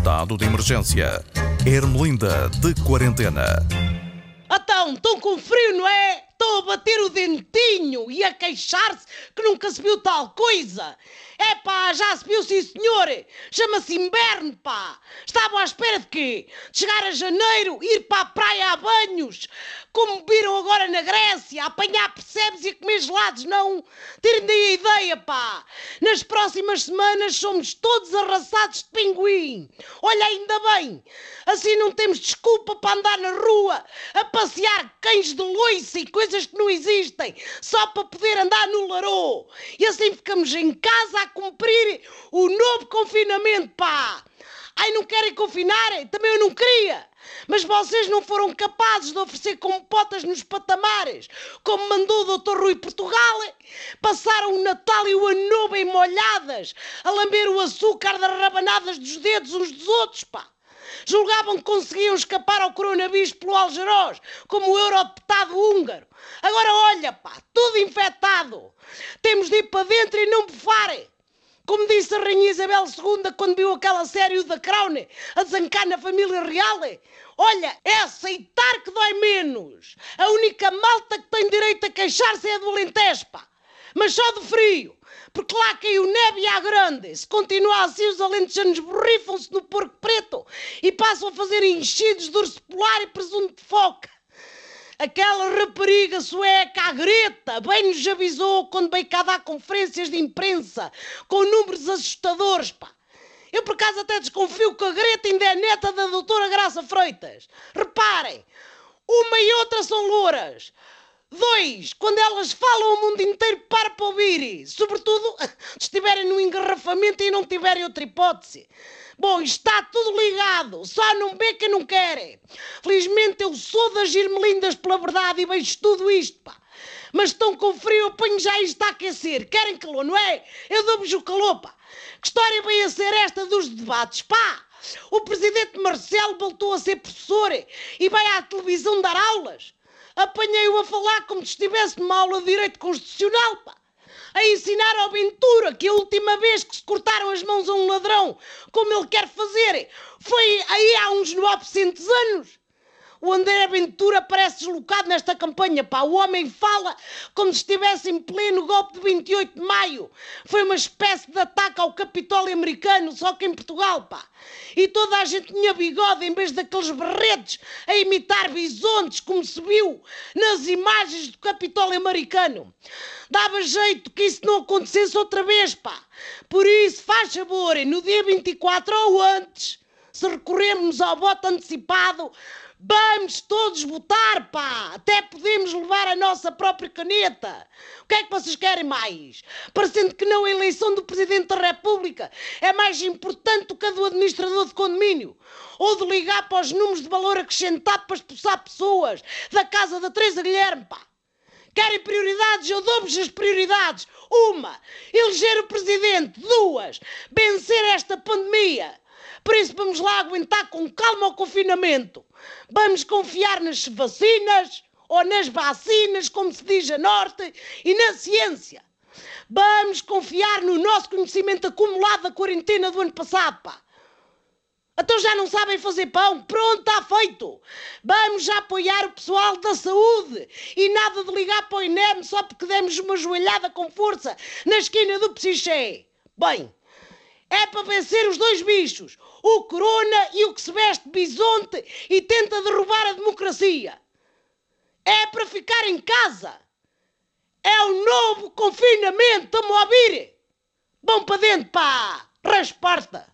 Estado de emergência. Ermelinda de quarentena. Então, estão com frio, não é? Estão a bater o dentinho e a queixar-se que nunca se viu tal coisa. É pá, já se viu, sim senhor. Chama-se inverno, pá. Estavam à espera de quê? De chegar a janeiro, ir para a praia a banhos, como viram agora na Grécia, a apanhar percebes e a comer gelados, não? Tirem daí a ideia, pá. Nas próximas semanas somos todos arrasados de pinguim. Olha, ainda bem. Assim não temos desculpa para andar na rua a passear cães de loiça e coisas que não existem, só para poder andar no larô. E assim ficamos em casa a cumprir o novo confinamento, pá! Ai, não querem confinar? Também eu não queria! Mas vocês não foram capazes de oferecer compotas nos patamares, como mandou o Dr. Rui Portugal? Passaram o Natal e o Ano Novo em molhadas, a lamber o açúcar das rabanadas dos dedos uns dos outros, pá! Julgavam que conseguiam escapar ao coronavírus pelo Algeroz, como o eurodeputado húngaro. Agora olha, pá, tudo infectado. Temos de ir para dentro e não bufar. Como disse a Rainha Isabel II quando viu aquela série da Crown a desancar na família real. Olha, é aceitar que dói menos. A única malta que tem direito a queixar-se é a do Alentejo, pá. Mas só de frio porque lá caiu neve à grande. Se continua assim, os alentejanos borrifam-se no porco preto e passam a fazer enchidos de urso polar e presunto de foca. Aquela rapariga sueca, a Greta, bem nos avisou quando veio cá dar conferências de imprensa com números assustadores, pá. Eu por acaso até desconfio que a Greta ainda é neta da doutora Graça Freitas. Reparem, uma e outra são louras. Dois, quando elas falam, o mundo inteiro para para ouvir. Sobretudo se estiverem no engarrafamento e não tiverem outra hipótese. Bom, está tudo ligado, só não vê quem não quer. Felizmente eu sou das Irmelindas pela verdade e vejo tudo isto, pá. Mas estão com frio, eu ponho já isto a aquecer. Querem calor, não é? Eu dou-vos o calor, pá. Que história vem a ser esta dos debates, pá? O presidente Marcelo voltou a ser professor e vai à televisão dar aulas apanhei-o a falar como se estivesse numa aula de Direito Constitucional, pá. A ensinar ao Ventura que a última vez que se cortaram as mãos a um ladrão, como ele quer fazer, foi aí há uns 900 anos. O André Ventura parece deslocado nesta campanha, pá. O homem fala como se estivesse em pleno golpe de 28 de maio. Foi uma espécie de ataque ao Capitólio americano, só que em Portugal, pá. E toda a gente tinha bigode em vez daqueles berretes a imitar bisontes, como se viu nas imagens do Capitólio americano. Dava jeito que isso não acontecesse outra vez, pá. Por isso, faz favor, no dia 24 ou antes, se recorrermos ao voto antecipado, Vamos todos votar, pá! Até podemos levar a nossa própria caneta. O que é que vocês querem mais? Parecendo que não a eleição do Presidente da República é mais importante do que a do administrador de condomínio. Ou de ligar para os números de valor acrescentado para expulsar pessoas da casa da Teresa Guilherme, pá! Querem prioridades? Eu dou-vos as prioridades. Uma, eleger o Presidente. Duas, vencer esta pandemia. Por isso vamos lá aguentar com calma o confinamento. Vamos confiar nas vacinas ou nas vacinas, como se diz a norte, e na ciência. Vamos confiar no nosso conhecimento acumulado da quarentena do ano passado, pá. Então já não sabem fazer pão? Pronto, está feito. Vamos apoiar o pessoal da saúde e nada de ligar para o INEM só porque demos uma joelhada com força na esquina do Psiché. Bem, é para vencer os dois bichos, o corona e o que se veste bisonte e tenta derrubar a democracia. É para ficar em casa. É o novo confinamento, estão a ouvir? Vão para dentro, pá! Resposta!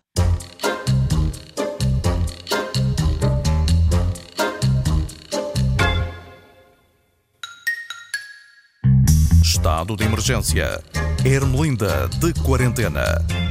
Estado de emergência. Ermelinda de quarentena.